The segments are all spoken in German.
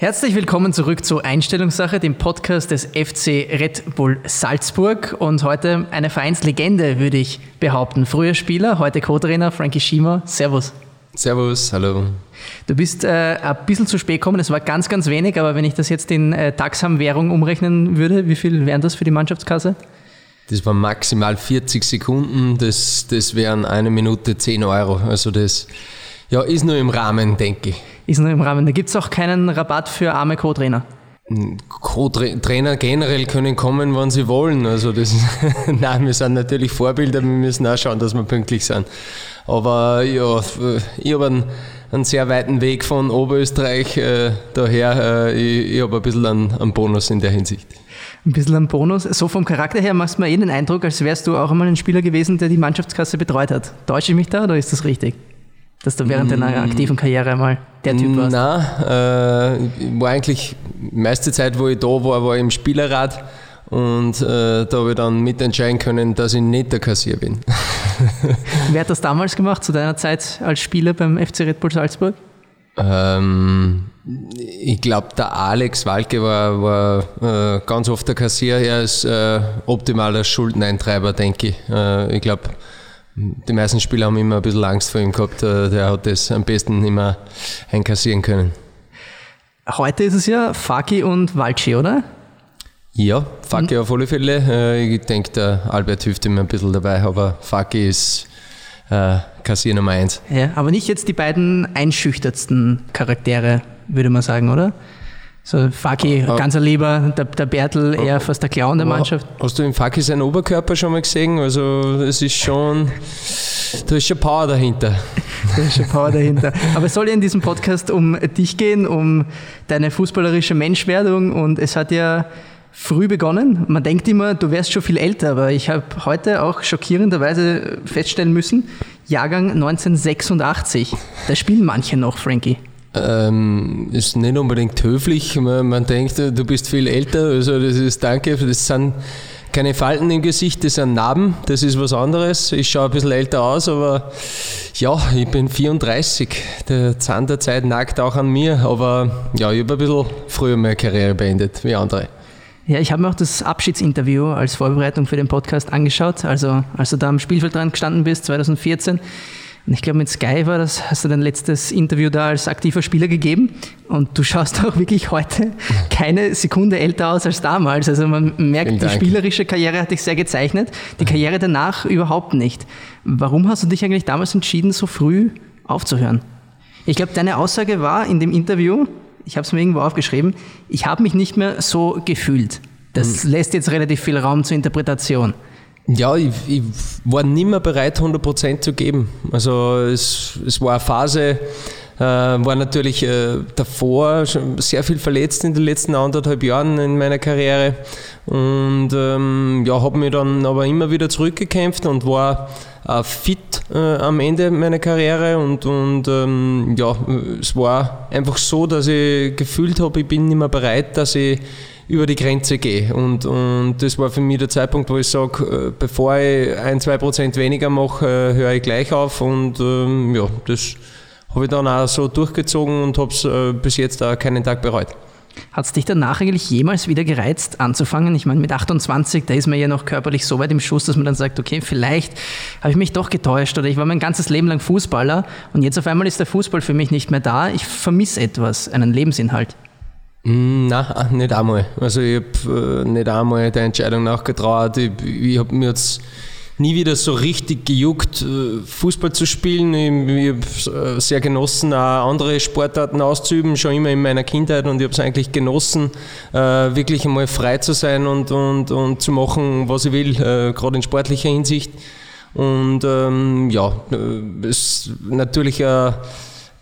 Herzlich willkommen zurück zu Einstellungssache, dem Podcast des FC Red Bull Salzburg. Und heute eine Vereinslegende, würde ich behaupten. Früher Spieler, heute Co-Trainer Frankie Schiemer. Servus. Servus, hallo. Du bist äh, ein bisschen zu spät gekommen, es war ganz, ganz wenig, aber wenn ich das jetzt in äh, Taxam-Währung umrechnen würde, wie viel wären das für die Mannschaftskasse? Das waren maximal 40 Sekunden, das, das wären eine Minute 10 Euro. Also das ja, ist nur im Rahmen, denke ich ist noch im Rahmen. Da gibt es auch keinen Rabatt für arme Co-Trainer. Co-Trainer generell können kommen, wann sie wollen. Also das Nein, wir sind natürlich Vorbilder, wir müssen auch schauen, dass wir pünktlich sind. Aber ja, ich habe einen, einen, sehr weiten Weg von Oberösterreich, äh, daher äh, ich, ich habe ein bisschen einen, einen, Bonus in der Hinsicht. Ein bisschen einen Bonus. So vom Charakter her machst du mir eh den Eindruck, als wärst du auch einmal ein Spieler gewesen, der die Mannschaftskasse betreut hat. Täusche ich mich da oder ist das richtig? Dass du während deiner mm. aktiven Karriere mal der Typ warst? Nein, äh, war eigentlich, die meiste Zeit, wo ich da war, war ich im Spielerrat und äh, da habe ich dann mitentscheiden können, dass ich nicht der Kassier bin. Wer hat das damals gemacht, zu deiner Zeit als Spieler beim FC Red Bull Salzburg? Ähm, ich glaube, der Alex Walke war, war äh, ganz oft der Kassier. Er ist äh, optimaler Schuldeneintreiber, denke ich. Äh, ich glaube, die meisten Spieler haben immer ein bisschen Angst vor ihm gehabt. Äh, der hat das am besten immer einkassieren können. Heute ist es ja Faki und Walci, oder? Ja, Faki auf alle Fälle. Äh, ich denke, der Albert hilft ihm ein bisschen dabei, aber Faki ist äh, Kassier Nummer eins. Ja, aber nicht jetzt die beiden einschüchtertsten Charaktere, würde man sagen, oder? So Faki, uh, ganz ein Lieber, der, der Bertel eher uh, fast der Clown der Mannschaft. Hast du im Faki seinen Oberkörper schon mal gesehen? Also es ist schon, da ist schon Power dahinter. da ist schon Power dahinter. Aber es soll ja in diesem Podcast um dich gehen, um deine fußballerische Menschwerdung und es hat ja früh begonnen. Man denkt immer, du wärst schon viel älter, aber ich habe heute auch schockierenderweise feststellen müssen, Jahrgang 1986. Da spielen manche noch, Frankie ähm, ist nicht unbedingt höflich. Man, man, denkt, du bist viel älter. Also das ist danke. Das sind keine Falten im Gesicht, das sind Narben. Das ist was anderes. Ich schaue ein bisschen älter aus, aber ja, ich bin 34. Der Zahn der Zeit nagt auch an mir. Aber ja, ich habe ein bisschen früher meine Karriere beendet wie andere. Ja, ich habe mir auch das Abschiedsinterview als Vorbereitung für den Podcast angeschaut. Also, als du da am Spielfeld dran gestanden bist, 2014 und ich glaube, mit Sky war das, hast du dein letztes Interview da als aktiver Spieler gegeben. Und du schaust auch wirklich heute keine Sekunde älter aus als damals. Also man merkt, die spielerische Karriere hat dich sehr gezeichnet, die Karriere danach überhaupt nicht. Warum hast du dich eigentlich damals entschieden, so früh aufzuhören? Ich glaube, deine Aussage war in dem Interview, ich habe es mir irgendwo aufgeschrieben, ich habe mich nicht mehr so gefühlt. Das mhm. lässt jetzt relativ viel Raum zur Interpretation. Ja, ich, ich, war nicht mehr bereit, 100% zu geben. Also es, es war eine Phase, äh, war natürlich äh, davor schon sehr viel verletzt in den letzten anderthalb Jahren in meiner Karriere und ähm, ja, habe mich dann aber immer wieder zurückgekämpft und war äh, fit äh, am Ende meiner Karriere und, und ähm, ja, es war einfach so, dass ich gefühlt habe, ich bin nicht mehr bereit, dass ich über die Grenze gehe. Und, und das war für mich der Zeitpunkt, wo ich sage, äh, bevor ich ein, zwei Prozent weniger mache, äh, höre ich gleich auf. Und ähm, ja, das habe ich dann auch so durchgezogen und habe es äh, bis jetzt auch keinen Tag bereut. Hat es dich danach eigentlich jemals wieder gereizt, anzufangen? Ich meine, mit 28, da ist man ja noch körperlich so weit im Schuss, dass man dann sagt, okay, vielleicht habe ich mich doch getäuscht oder ich war mein ganzes Leben lang Fußballer und jetzt auf einmal ist der Fußball für mich nicht mehr da. Ich vermisse etwas, einen Lebensinhalt. Mm, nein, nicht einmal. Also ich habe äh, nicht einmal der Entscheidung nachgetraut. Ich, ich habe mir jetzt nie wieder so richtig gejuckt, äh, Fußball zu spielen. Ich, ich habe äh, sehr genossen, auch andere Sportarten auszuüben, schon immer in meiner Kindheit und ich habe es eigentlich genossen, wirklich einmal frei zu sein und, und, und zu machen, was ich will, gerade in sportlicher Hinsicht. Und ähm, ja, es ist natürlich ein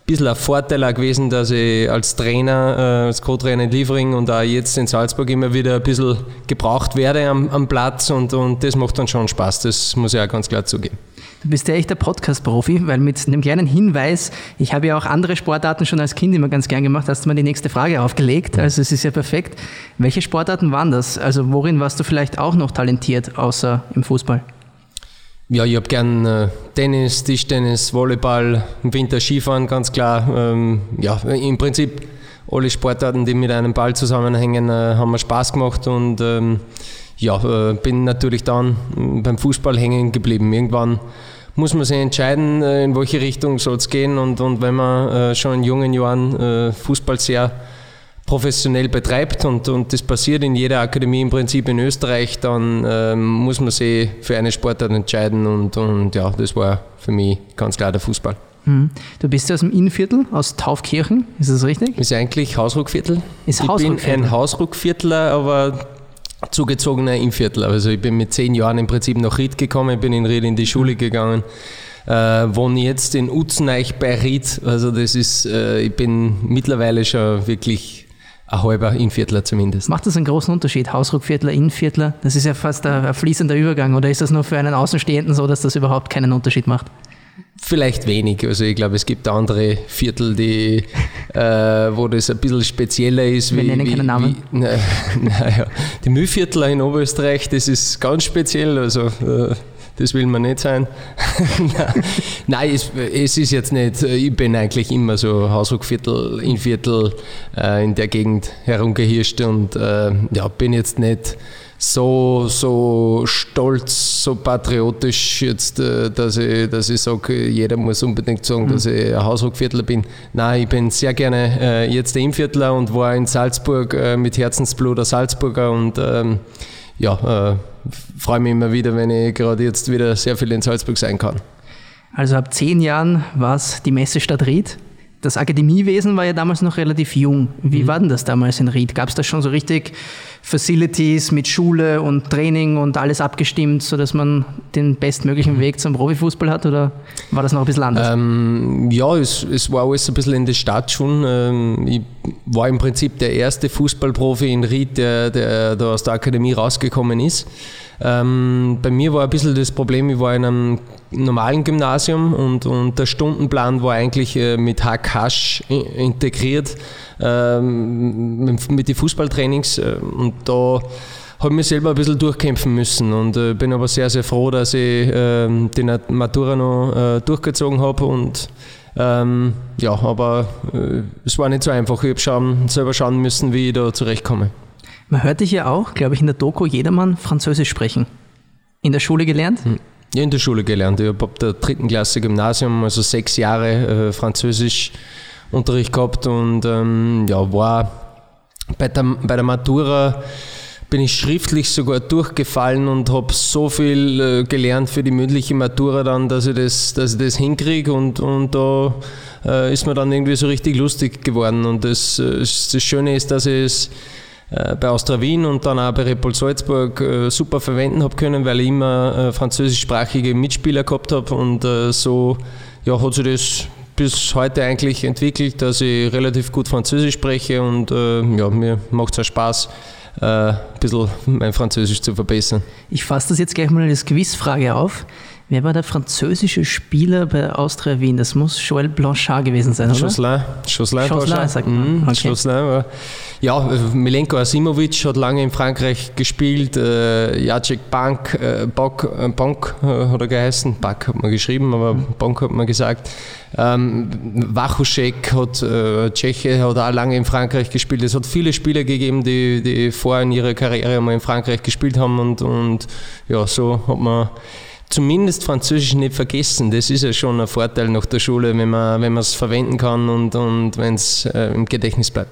bisschen ein Vorteil auch gewesen, dass ich als Trainer, äh, als Co-Trainer in Liefering und auch jetzt in Salzburg immer wieder ein bisschen gebraucht werde am, am Platz und, und das macht dann schon Spaß, das muss ich auch ganz klar zugeben. Du bist ja echt der Podcast-Profi, weil mit einem kleinen Hinweis, ich habe ja auch andere Sportarten schon als Kind immer ganz gern gemacht, hast du mir die nächste Frage aufgelegt, also es ist ja perfekt. Welche Sportarten waren das? Also worin warst du vielleicht auch noch talentiert, außer im Fußball? Ja, ich habe gern äh, Tennis, Tischtennis, Volleyball, im Winter Skifahren, ganz klar. Ähm, ja, im Prinzip alle Sportarten, die mit einem Ball zusammenhängen, äh, haben mir Spaß gemacht und ähm, ja, äh, bin natürlich dann beim Fußball hängen geblieben. Irgendwann muss man sich entscheiden, äh, in welche Richtung soll es gehen und, und wenn man äh, schon in jungen Jahren äh, Fußball sehr professionell betreibt und, und das passiert in jeder Akademie im Prinzip in Österreich, dann ähm, muss man sich für eine Sportart entscheiden und, und ja, das war für mich ganz klar der Fußball. Hm. Du bist ja aus dem Innenviertel, aus Taufkirchen, ist das richtig? Ist eigentlich Hausruckviertel. Ist ich Hausruckviertel. bin ein Hausruckviertler, aber zugezogener Innviertel. Also ich bin mit zehn Jahren im Prinzip nach Ried gekommen, bin in Ried in die Schule gegangen. Äh, wohne jetzt in Utzeneich bei Ried. Also das ist, äh, ich bin mittlerweile schon wirklich ein halber Innviertler zumindest. Macht das einen großen Unterschied? Hausruckviertler, Innviertler? Das ist ja fast ein, fließender Übergang. Oder ist das nur für einen Außenstehenden so, dass das überhaupt keinen Unterschied macht? Vielleicht wenig. Also ich glaube, es gibt andere Viertel, die, äh, wo das ein bisschen spezieller ist. Wir wie, nennen keine Namen. Wie, na, na die Mühlviertler in Oberösterreich, das ist ganz speziell. Also äh, das will man nicht sein. Nein, es, es, ist jetzt nicht, ich bin eigentlich immer so Hausruckviertel, Innviertel äh, in der Gegend herumgehirscht und äh, ja, bin jetzt nicht so, so stolz, so patriotisch jetzt, äh, dass ich, dass ich sage, jeder muss unbedingt sagen, mhm. dass ich ein Hausruckviertler bin. Nein, ich bin sehr gerne äh, jetzt der Innviertler und war in Salzburg äh, mit Herzensblut ein Salzburger und ähm, ja, äh, freue mich immer wieder, wenn ich gerade jetzt wieder sehr viel in Salzburg sein kann. Also ab zehn Jahren war es die Messestadt Ried das Akademiewesen war ja damals noch relativ jung. Wie mhm. war denn das damals in Ried? Gab es da schon so richtig Facilities mit Schule und Training und alles abgestimmt, sodass man den bestmöglichen. Weg zum Profifußball hat oder war das noch ein bisschen anders? Ähm, ja, es, es, war alles ein bisschen in der Stadt schon. Ähm, ich war im Prinzip der erste Fußballprofi in Ried, der, der da aus der Akademie rausgekommen ist. Ähm, bei mir war ein bisschen das Problem, ich war in einem normalen Gymnasium und, und der Stundenplan war eigentlich äh, mit Hack-Hasch integriert ähm, mit, den Fußballtrainings äh, und da habe ich mich selber ein bisschen durchkämpfen müssen und äh, bin aber sehr, sehr froh, dass ich äh, die Matura noch äh, durchgezogen habe und ähm, ja, aber äh, es war nicht so einfach. Ich habe schauen, selber schauen müssen, wie ich da zurechtkomme. Man hört dich ja auch, glaube ich, in der Doku jedermann Französisch sprechen. In der Schule gelernt? Hm. Ja, in der Schule gelernt. Ich habe ab der dritten Klasse Gymnasium, also sechs Jahre äh, Französischunterricht gehabt und ähm, ja, war bei der, bei der Matura bin ich schriftlich sogar durchgefallen und habe so viel äh, gelernt für die mündliche Matura dann, dass ich das, dass ich das hinkriege und, und da äh, ist mir dann irgendwie so richtig lustig geworden und das, äh, das Schöne ist, dass ich es äh, bei Austria Wien und dann auch bei Repol Salzburg äh, super verwenden habe können, weil ich immer französischsprachige Mitspieler gehabt habe und so ja, hat sich das bis heute eigentlich entwickelt, dass ich relativ gut Französisch spreche und ja, mir macht es auch Spaß, ein bisschen mein Französisch zu verbessern. Ich fasse das jetzt gleich mal als Quizfrage auf. Wer war der französische Spieler bei Austria Wien? Das muss Joël Blanchard gewesen sein, oder? Josselin. Josselin, Josselin sagt man. Okay. Josselin ja, Milenko Asimovic hat lange in Frankreich gespielt. Äh, Jacek Bank, äh, Bonk, äh, Bonk äh, hat er geheißen. Bank hat man geschrieben, aber mhm. Bonk hat man gesagt. Ähm, Wachuschek hat, äh, Tscheche, hat auch lange in Frankreich gespielt. Es hat viele Spieler gegeben, die, die vorher in ihrer Karriere einmal in Frankreich gespielt haben und, und ja, so hat man zumindest Französisch nicht vergessen. Das ist ja schon ein Vorteil nach der Schule, wenn man wenn es verwenden kann und, und wenn es äh, im Gedächtnis bleibt.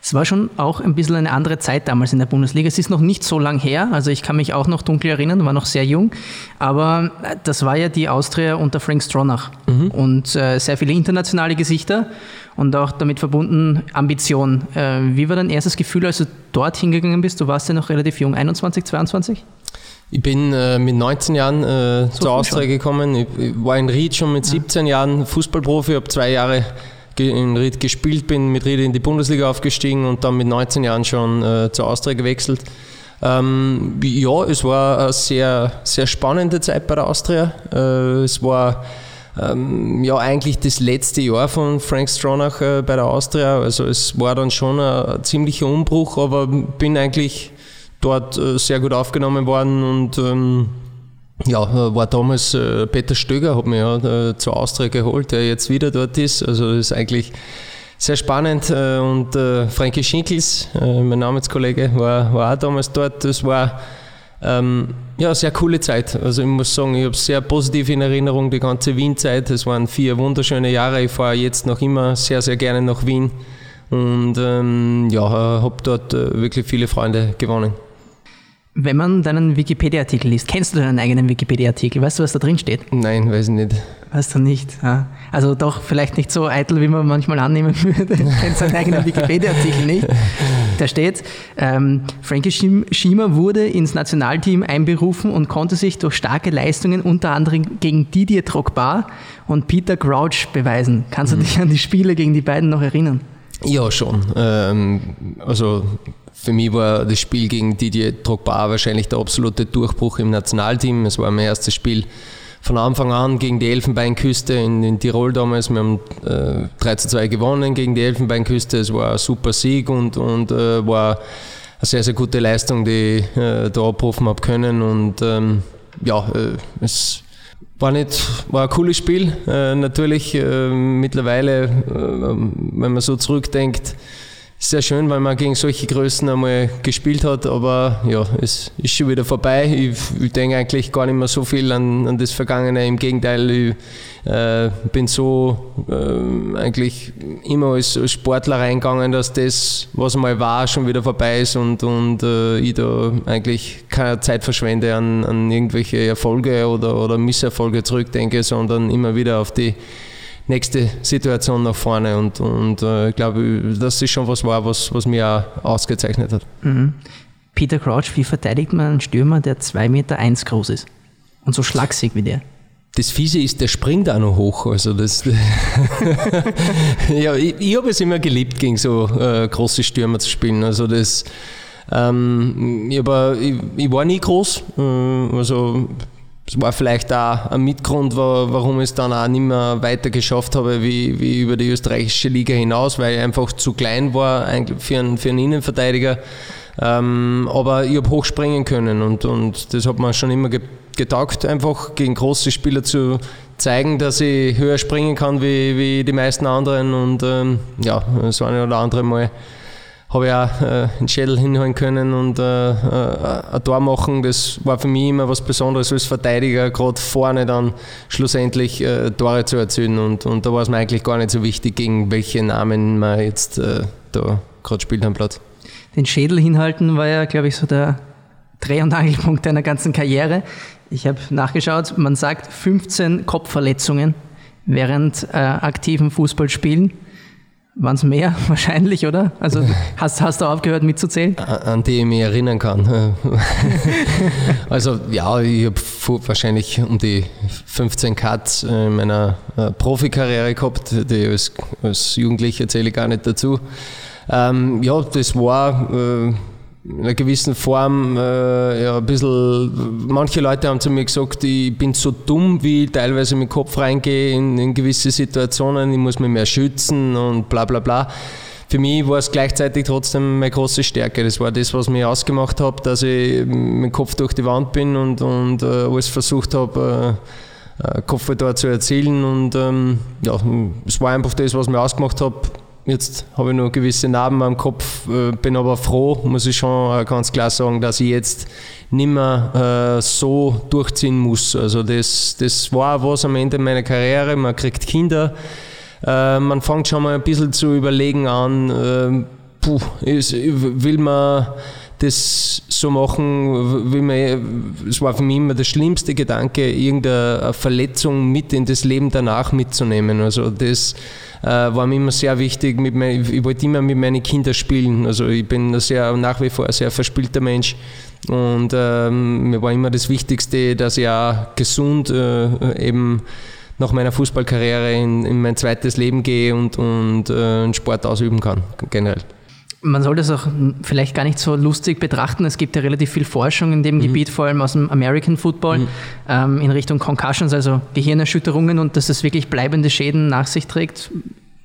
Es war schon auch ein bisschen eine andere Zeit damals in der Bundesliga. Es ist noch nicht so lang her, also ich kann mich auch noch dunkel erinnern, war noch sehr jung, aber äh, das war ja die Austria unter Frank Stronach mhm. und äh, sehr viele internationale Gesichter und auch damit verbunden Ambition. Äh, wie war dein erstes Gefühl, als du dort hingegangen bist? Du warst ja noch relativ jung, 21, 22? Ich bin äh, mit 19 Jahren äh, zur Austria schon. gekommen. Ich, ich, war in Ried schon mit 17 ja. Jahren Fußballprofi, habe zwei Jahre in Ried gespielt, bin mit Ried in die Bundesliga aufgestiegen und dann mit 19 Jahren schon äh, zur Austria gewechselt. Ähm, ja, es war eine sehr, sehr spannende Zeit bei der Austria. Äh, es war ähm, ja eigentlich das letzte Jahr von Frank Stronach äh, bei der Austria. Also es war dann schon ein ziemlicher Umbruch, aber bin eigentlich dort äh, sehr gut aufgenommen worden und ähm, ja, äh, war damals äh, Peter Stöger, hat mich ja äh, zur Austria geholt, der jetzt wieder dort ist. Also ist eigentlich sehr spannend äh, und äh, Frankie Schinkels, äh, mein Namenskollege, war, war auch damals dort. Das war ähm, ja, sehr coole Zeit. Also ich muss sagen, ich habe sehr positiv in Erinnerung die ganze Wien-Zeit. Es waren vier wunderschöne Jahre. Ich fahre jetzt noch immer sehr, sehr gerne nach Wien und ähm, ja, habe dort wirklich viele Freunde gewonnen. Wenn man deinen Wikipedia-Artikel liest, kennst du deinen eigenen Wikipedia-Artikel? Weißt du, was da drin steht? Nein, weiß ich nicht. Weißt du nicht? Ja. Also doch vielleicht nicht so eitel, wie man manchmal annehmen würde. Kennt seinen eigenen Wikipedia-Artikel nicht. Da steht, ähm, Frankie Schiemer wurde ins Nationalteam einberufen und konnte sich durch starke Leistungen unter anderem gegen Didier Drogba und Peter Crouch beweisen. Kannst du mhm. dich an die Spiele gegen die beiden noch erinnern? Ja, schon. Ähm, also für mich war das Spiel gegen Didier Drogba wahrscheinlich der absolute Durchbruch im Nationalteam. Es war mein erstes Spiel von Anfang an gegen die Elfenbeinküste in, in Tirol damals. Wir haben äh, 3 zu 2 gewonnen gegen die Elfenbeinküste. Es war ein super Sieg und, und äh, war eine sehr, sehr gute Leistung, die ich äh, da abrufen habe können. Und ähm, ja, äh, es war, nicht, war ein cooles Spiel. Äh, natürlich äh, mittlerweile, wenn man so zurückdenkt, sehr schön, weil man gegen solche Größen einmal gespielt hat, aber ja, es ist schon wieder vorbei. Ich, ich denke eigentlich gar nicht mehr so viel an, an das Vergangene. Im Gegenteil, ich äh, bin so äh, eigentlich immer als, Sportler reingegangen, dass das, was mal war, schon wieder vorbei ist und, und äh, ich da eigentlich keine Zeit verschwende an, an irgendwelche Erfolge oder, oder Misserfolge zurückdenke, sondern immer wieder auf die nächste Situation nach vorne. Und, und äh, ich glaube, das ist schon was war, was, was mir auch ausgezeichnet hat. Mhm. Peter Crouch, wie verteidigt man einen Stürmer, der 2,1 Meter eins groß ist und so schlaksig wie der? Das Fiese ist, der springt auch noch hoch. Also das ja, ich, ich habe es immer geliebt, gegen so äh, große Stürmer zu spielen. Also das, ähm, ich, aber, ich, ich, war nie groß. Äh, also das war vielleicht auch ein Mitgrund, warum ich es dann auch nicht mehr weiter geschafft habe, wie, wie über die österreichische Liga hinaus, weil ich einfach zu klein war für einen, für einen Innenverteidiger. Ähm, aber ich habe hochspringen können und, und das hat mir schon immer getaugt, einfach gegen große Spieler zu zeigen, dass ich höher springen kann wie, wie die meisten anderen und ähm, ja, das eine oder andere Mal habe ich auch äh, einen Schädel hinholen können und äh, äh, ein Tor machen. Das war für mich immer was Besonderes als Verteidiger, gerade vorne dann schlussendlich äh, Tore zu erzielen. Und, und da war es mir eigentlich gar nicht so wichtig, gegen welche Namen man jetzt äh, da gerade spielt am Platz. Den Schädel hinhalten war ja, glaube ich, so der Dreh- und Angelpunkt deiner ganzen Karriere. Ich habe nachgeschaut, man sagt 15 Kopfverletzungen während äh, aktiven Fußballspielen. Waren es mehr wahrscheinlich, oder? Also hast, hast du aufgehört mitzuzählen? An die ich mich erinnern kann. also ja, ich habe wahrscheinlich um die 15 Cuts in meiner äh, Profikarriere gehabt, die als, als Jugendlicher zähle ich gar nicht dazu. Ähm, ja, das war äh, in einer gewissen Form äh, ja, ein bisschen, manche Leute haben zu mir gesagt, ich bin so dumm, wie ich teilweise mit dem Kopf reingehe in, in gewisse Situationen, ich muss mich mehr schützen und bla bla bla. Für mich war es gleichzeitig trotzdem meine große Stärke. Das war das, was mich ausgemacht hat, dass ich mit dem Kopf durch die Wand bin und, und äh, alles versucht habe, äh, äh Kopfball zu erzielen. Und ähm, ja, es war einfach das, was mich ausgemacht hat Jetzt habe ich noch gewisse Narben am Kopf, äh, bin aber froh, muss ich schon äh, ganz klar sagen, dass ich jetzt nicht mehr äh, so durchziehen muss. Also das, das war was am Ende meiner Karriere. Man kriegt Kinder, man fängt schon mal ein bisschen zu überlegen an, puh, will man das so machen, wie man, es war für mich immer der schlimmste Gedanke, irgendeine Verletzung mit in das Leben danach mitzunehmen. Also das äh, war mir immer sehr wichtig. Mit mein, ich wollte immer mit meinen Kindern spielen. Also ich bin sehr, nach wie vor ein sehr verspielter Mensch. Und ähm, mir war immer das Wichtigste, dass ich auch gesund äh, eben nach meiner Fußballkarriere in, in, mein zweites Leben gehe und, und äh, Sport ausüben kann, generell man soll das auch vielleicht gar nicht so lustig betrachten. Es gibt ja relativ viel Forschung in dem mhm. Gebiet, vor allem aus dem American Football, mhm. ähm, in Richtung Concussions, also Gehirnerschütterungen und dass es wirklich bleibende Schäden nach sich trägt.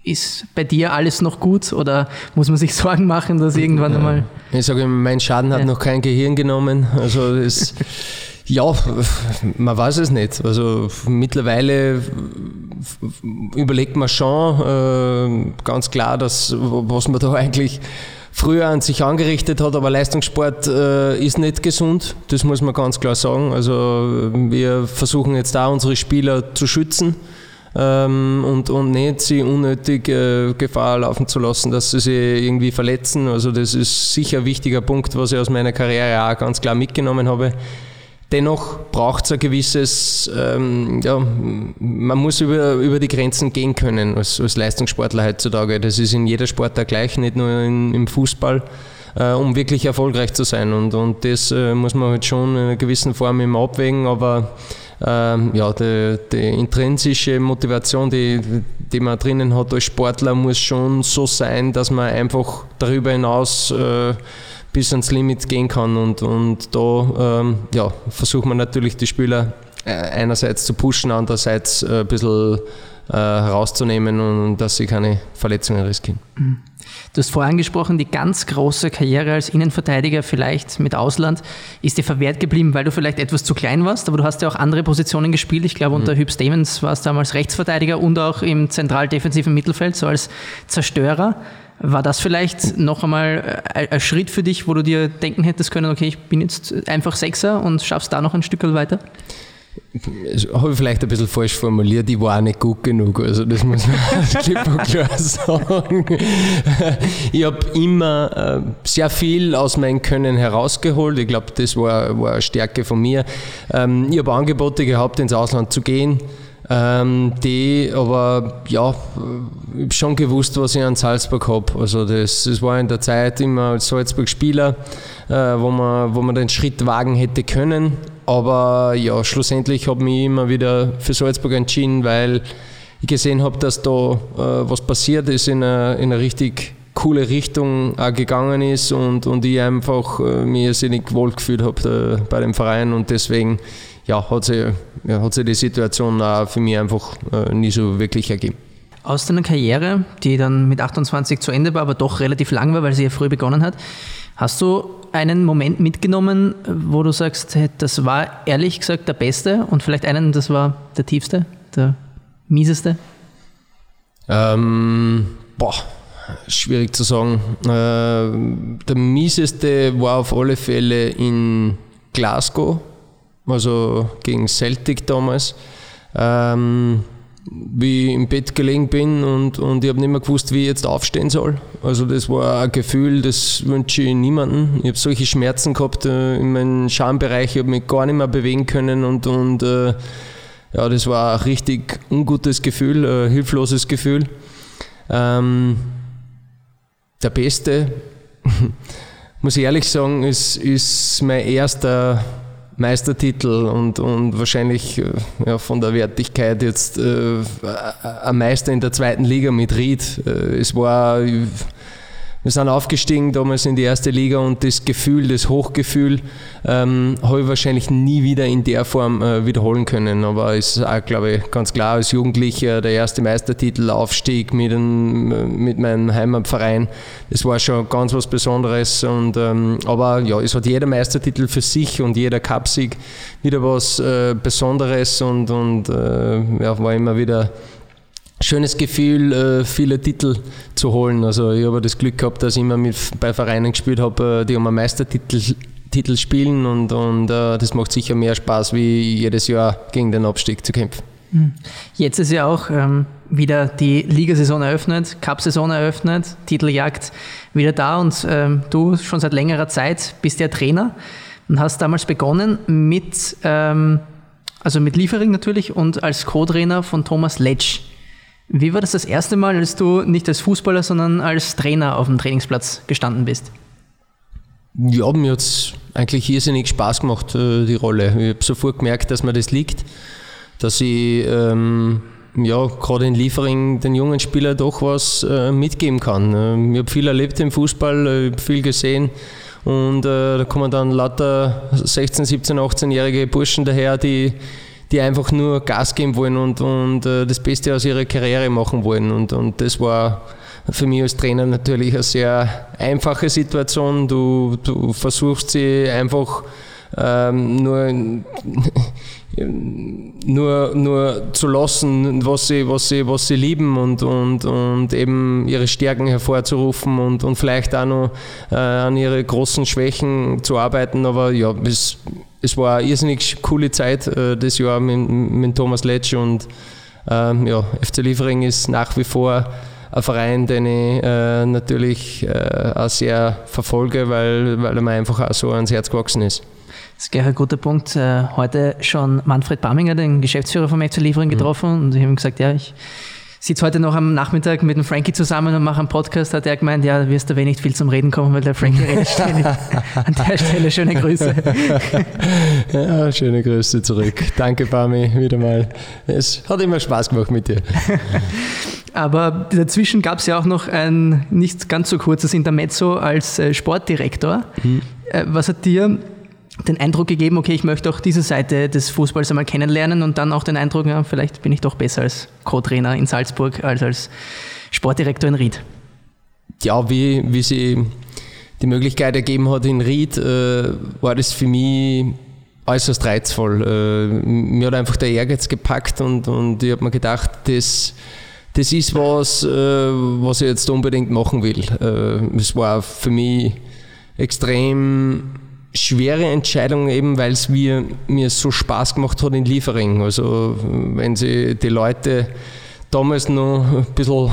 Ist bei dir alles noch gut oder muss man sich Sorgen machen, dass irgendwann einmal. Ich sage, mein Schaden hat ja. noch kein Gehirn genommen. Also das Ja, man weiß es nicht. Also mittlerweile überlegt man schon äh, ganz klar, dass, was man da eigentlich früher an sich angerichtet hat, aber Leistungssport äh, ist nicht gesund, das muss man ganz klar sagen. Also wir versuchen jetzt da unsere Spieler zu schützen ähm, und, und nicht sie unnötig äh, Gefahr laufen zu lassen, dass sie sich irgendwie verletzen. Also das ist sicher ein wichtiger Punkt, was ich aus meiner Karriere auch ganz klar mitgenommen habe. Dennoch braucht es ein gewisses, ähm, ja, man muss über, über die Grenzen gehen können als, als Leistungssportler heutzutage. Das ist in jeder Sportart gleich, nicht nur in, im Fußball, äh, um wirklich erfolgreich zu sein. Und, und das äh, muss man halt schon in einer gewissen Form immer abwägen, aber ähm, ja, die, die, intrinsische Motivation, die, die man drinnen hat als Sportler, muss schon so sein, dass man einfach darüber hinaus äh, bis ans Limit gehen kann. Und, und da ähm, ja, versucht man natürlich die Spieler äh, einerseits zu pushen, andererseits äh, ein bisschen äh, herauszunehmen und dass sie keine Verletzungen riskieren. Mhm. Du hast vorher angesprochen, die ganz große Karriere als Innenverteidiger, vielleicht mit Ausland, ist dir verwehrt geblieben, weil du vielleicht etwas zu klein warst, aber du hast ja auch andere Positionen gespielt. Ich glaube, unter mhm. Hüb Stevens warst du damals Rechtsverteidiger und auch im zentral-defensiven Mittelfeld, so als Zerstörer. War das vielleicht noch einmal äh, ein Schritt für dich, wo du dir denken hättest können, okay, ich bin jetzt einfach Sechser und schaffst da noch ein Stück weiter? habe ich vielleicht ein bisschen falsch formuliert, ich war auch nicht gut genug. Also das muss man klipp und klar sagen. Ich habe immer äh, sehr viel aus meinem Können herausgeholt. Ich glaube, das war, war eine Stärke von mir. Ähm, ich habe Angebote gehabt, ins Ausland zu gehen. Ähm, die, aber ja, schon gewusst, was ich an Salzburg habe. Also das, das war in der Zeit immer als Salzburg-Spieler, äh, wo, man, wo man den Schritt wagen hätte können. Aber ja, schlussendlich habe ich mich immer wieder für Salzburg entschieden, weil ich gesehen habe, dass da äh, was passiert ist in einer, in einer richtig coole Richtung auch gegangen ist und, und ich einfach äh, mich irrsinnig wohl gefühlt habe bei dem Verein und deswegen ja, hat, sich, ja, hat sich die Situation auch für mich einfach äh, nie so wirklich ergeben. Aus deiner Karriere, die dann mit 28 zu Ende war, aber doch relativ lang war, weil sie ja früh begonnen hat, hast du einen Moment mitgenommen, wo du sagst, das war ehrlich gesagt der beste und vielleicht einen, das war der tiefste, der mieseste? Ähm, boah, schwierig zu sagen. Äh, der mieseste war auf alle Fälle in Glasgow also gegen Celtic damals. Ähm, wie ich im Bett gelegen bin und, und ich habe nicht mehr gewusst, wie ich jetzt aufstehen soll. Also das war ein Gefühl, das wünsche ich niemandem. Ich habe solche Schmerzen gehabt äh, in meinem Schambereich, ich habe mich gar nicht mehr bewegen können und, und äh, ja, das war ein richtig ungutes Gefühl, ein hilfloses Gefühl. Ähm, der Beste, muss ich ehrlich sagen, ist, ist mein erster Meistertitel und, und wahrscheinlich äh, ja, von der Wertigkeit jetzt äh, ein Meister in der zweiten Liga mit Ried. Äh, es war wir sind aufgestiegen damals in die erste Liga und das Gefühl, das Hochgefühl, ähm, habe ich wahrscheinlich nie wieder in der Form äh, wiederholen können. Aber es ist auch, glaube ich, ganz klar als Jugendlicher der erste Meistertitel, Aufstieg mit, einem, mit meinem Heimatverein. Das war schon ganz was Besonderes. Und, ähm, aber ja, es hat jeder Meistertitel für sich und jeder Cupsieg wieder was äh, Besonderes und, und äh, ja, war immer wieder schönes Gefühl, äh, viele Titel zu holen. Also ich habe das Glück gehabt, dass ich immer mit, bei Vereinen gespielt habe, äh, die um einen Meistertitel Titel spielen und, und uh, das macht sicher mehr Spaß, wie jedes Jahr gegen den Abstieg zu kämpfen. Hm. Jetzt ist ja auch ähm, wieder die Ligasaison eröffnet, Cup-Saison eröffnet, Titeljagd wieder da und ähm, du schon seit längerer Zeit bist ja Trainer und hast damals begonnen mit, ähm, also mit Liefering natürlich und als Co-Trainer von Thomas Letsch. Wie war das das erste Mal, als du nicht als Fußballer, sondern als Trainer auf dem Trainingsplatz gestanden bist? Ja, mir hat es eigentlich irrsinnig Spaß gemacht, äh, die Rolle. Ich habe sofort gemerkt, dass mir das liegt, dass ich ähm, ja, gerade in Liefering den jungen Spielern doch was äh, mitgeben kann. Ähm, ich habe viel erlebt im Fußball, äh, ich viel gesehen und äh, da kommen dann lauter 16, 17, 18-jährige Burschen daher, die die einfach nur Gas geben wollen und, und äh, das Beste aus ihrer Karriere machen wollen. Und, und das war für mich als Trainer natürlich eine sehr einfache Situation. Du, du versuchst sie einfach ähm, nur, nur, nur zu lassen, was sie, was sie, was sie lieben und, und, und eben ihre Stärken hervorzurufen und, und vielleicht auch noch äh, an ihre großen Schwächen zu arbeiten. Aber ja, es, es war eine irrsinnig coole Zeit äh, das Jahr mit, mit Thomas Letsch und ähm, ja, FC Liefering ist nach wie vor ein Verein, den ich äh, natürlich äh, auch sehr verfolge, weil, weil er mir einfach auch so ans Herz gewachsen ist. Das ist gleich ein guter Punkt. Äh, heute schon Manfred Baminger, den Geschäftsführer vom FC Liefering, getroffen mhm. und ich habe ihm gesagt, ja, ich sitze heute noch am Nachmittag mit dem Frankie zusammen und mache einen Podcast, hat er gemeint, ja, wirst du wenig viel zum Reden kommen, weil der Frankie redet ständig. An der Stelle schöne Grüße. ja, schöne Grüße zurück. Danke, Bami, wieder mal. Es hat immer Spaß gemacht mit dir. Aber dazwischen gab es ja auch noch ein nicht ganz so kurzes Intermezzo als äh, Sportdirektor. Mhm. Was hat dir den Eindruck gegeben, okay, ich möchte auch diese Seite des Fußballs einmal kennenlernen und dann auch den Eindruck, ja, vielleicht bin ich doch besser als Co-Trainer in Salzburg als als Sportdirektor in Ried? Ja, wie, wie sie die Möglichkeit ergeben hat in Ried, äh, war das für mich äußerst reizvoll. Äh, mir hat einfach der Ehrgeiz gepackt und, und ich habe mir gedacht, das, das ist was, äh, was ich jetzt unbedingt machen will. Äh, es war für mich extrem schwere Entscheidung, eben weil es mir, mir so Spaß gemacht hat in Liefering. Also wenn sie die Leute damals noch ein bisschen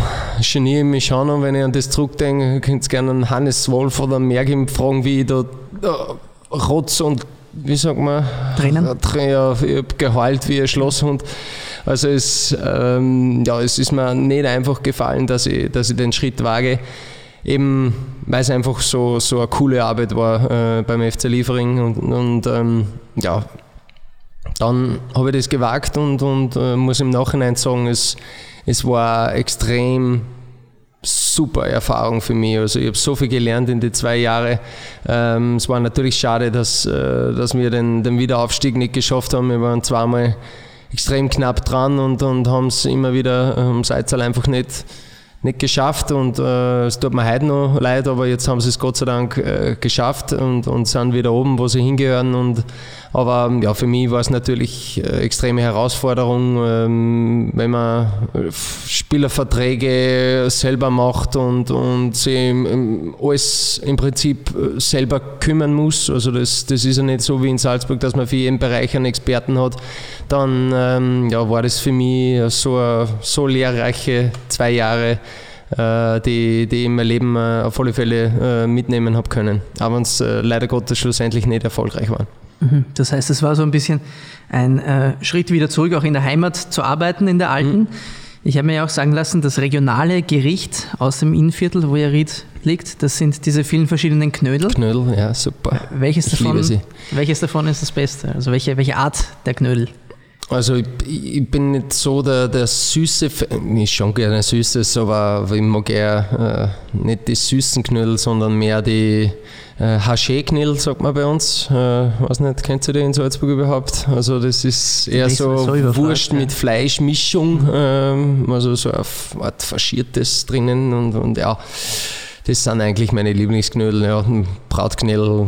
geniert mich schauen und wenn ich an das zurückdenke, könnt ihr gerne einen Hannes Wolf oder einen Mergim fragen, wie ich da, da Rotz und wie sagt man? Tränen? Ja, ich habe geheult wie ein Schlosshund. Also es, ähm, ja, es ist mir nicht einfach gefallen, dass ich, dass ich den Schritt wage eben weil es einfach so, so eine coole Arbeit war äh, beim FC Liefering und, und ähm, ja, dann habe ich das gewagt und, und äh, muss im Nachhinein sagen, es, es war eine extrem super Erfahrung für mich. Also ich habe so viel gelernt in die zwei Jahre. Ähm, es war natürlich schade, dass, äh, dass wir den, den Wiederaufstieg nicht geschafft haben. Wir waren zweimal extrem knapp dran und, und haben es immer wieder am Seitzahl einfach nicht nicht geschafft und äh, es tut mir heute noch leid, aber jetzt haben sie es Gott sei Dank äh, geschafft und, und sind wieder oben, wo sie hingehören. Und, aber ja, für mich war es natürlich äh, extreme Herausforderung, ähm, wenn man äh, Spielerverträge selber macht und, und sich alles im Prinzip äh, selber kümmern muss. Also das, das ist ja nicht so wie in Salzburg, dass man für jeden Bereich einen Experten hat. Dann ähm, ja, war das für mich so, so lehrreiche zwei Jahre die, die ich in mein Leben auf alle Fälle mitnehmen habe können. Aber es leider Gottes schlussendlich nicht erfolgreich war. Mhm. Das heißt, es war so ein bisschen ein Schritt wieder zurück, auch in der Heimat zu arbeiten, in der alten. Mhm. Ich habe mir ja auch sagen lassen, das regionale Gericht aus dem Innenviertel, wo ja Ried liegt, das sind diese vielen verschiedenen Knödel. Knödel, ja, super. Welches, davon, welches davon ist das Beste? Also welche, welche Art der Knödel? Also ich, ich, bin nicht so der, der süße, ich schon gerne süßes, aber ich mag eher äh, nicht die süßen Knödel, sondern mehr die äh, Haché-Knödel, sagt man bei uns. Äh, weiß nicht, kennt ihr die in Salzburg überhaupt? Also das ist eher so, so Wurst mit Fleischmischung, äh, also so eine Art Faschiertes drinnen und, und ja, das sind eigentlich meine Lieblingsknödel. Ja, Brautknödel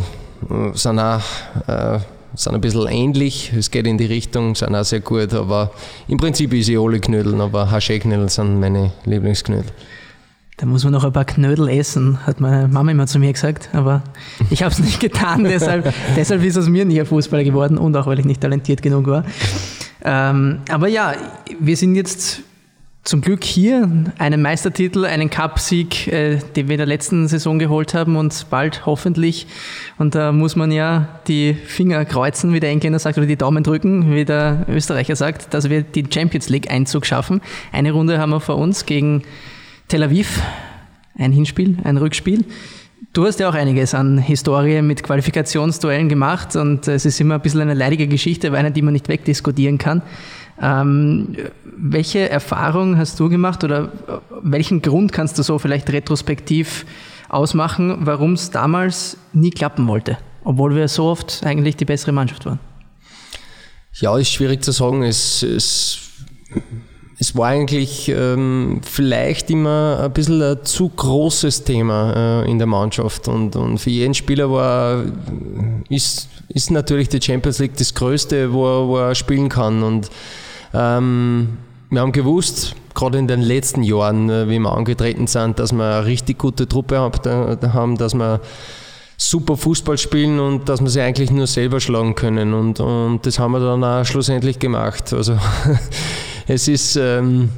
äh, sind auch äh, sind ein bisschen ähnlich, es geht in die Richtung, sind auch sehr gut, aber im Prinzip ist ich alle Knödel, aber Haché-Knödel sind meine Lieblingsknödel. Da muss man noch ein paar Knödel essen, hat meine Mama immer zu mir gesagt, aber ich habe es nicht getan, deshalb, deshalb ist aus mir nie ein Fußballer geworden und auch weil ich nicht talentiert genug war. Ähm, aber ja, wir sind jetzt zum Glück hier einen Meistertitel, einen Cup-Sieg, äh, den wir in der letzten Saison geholt haben und bald hoffentlich. Und da muss man ja die Finger kreuzen, wie der Engländer sagt, oder die Daumen drücken, wie der Österreicher sagt, dass wir den Champions League-Einzug schaffen. Eine Runde haben wir vor uns gegen Tel Aviv, ein Hinspiel, ein Rückspiel. Du hast ja auch einiges an Historie mit Qualifikationsduellen gemacht und es ist immer ein bisschen eine leidige Geschichte, aber eine, die man nicht wegdiskutieren kann. Ähm, welche Erfahrung hast du gemacht oder welchen Grund kannst du so vielleicht retrospektiv ausmachen, warum es damals nie klappen wollte, obwohl wir so oft eigentlich die bessere Mannschaft waren? Ja, ist schwierig zu sagen. Es, es es war eigentlich ähm, vielleicht immer ein bisschen ein zu großes Thema äh, in der Mannschaft und, und für jeden Spieler war, ist, ist natürlich die Champions League das Größte, wo er, wo er spielen kann und ähm, wir haben gewusst, gerade in den letzten Jahren, äh, wie wir angetreten sind, dass wir eine richtig gute Truppe haben, dass wir super Fußball spielen und dass wir sie eigentlich nur selber schlagen können. Und, und das haben wir dann auch schlussendlich gemacht. Also es ist, ähm,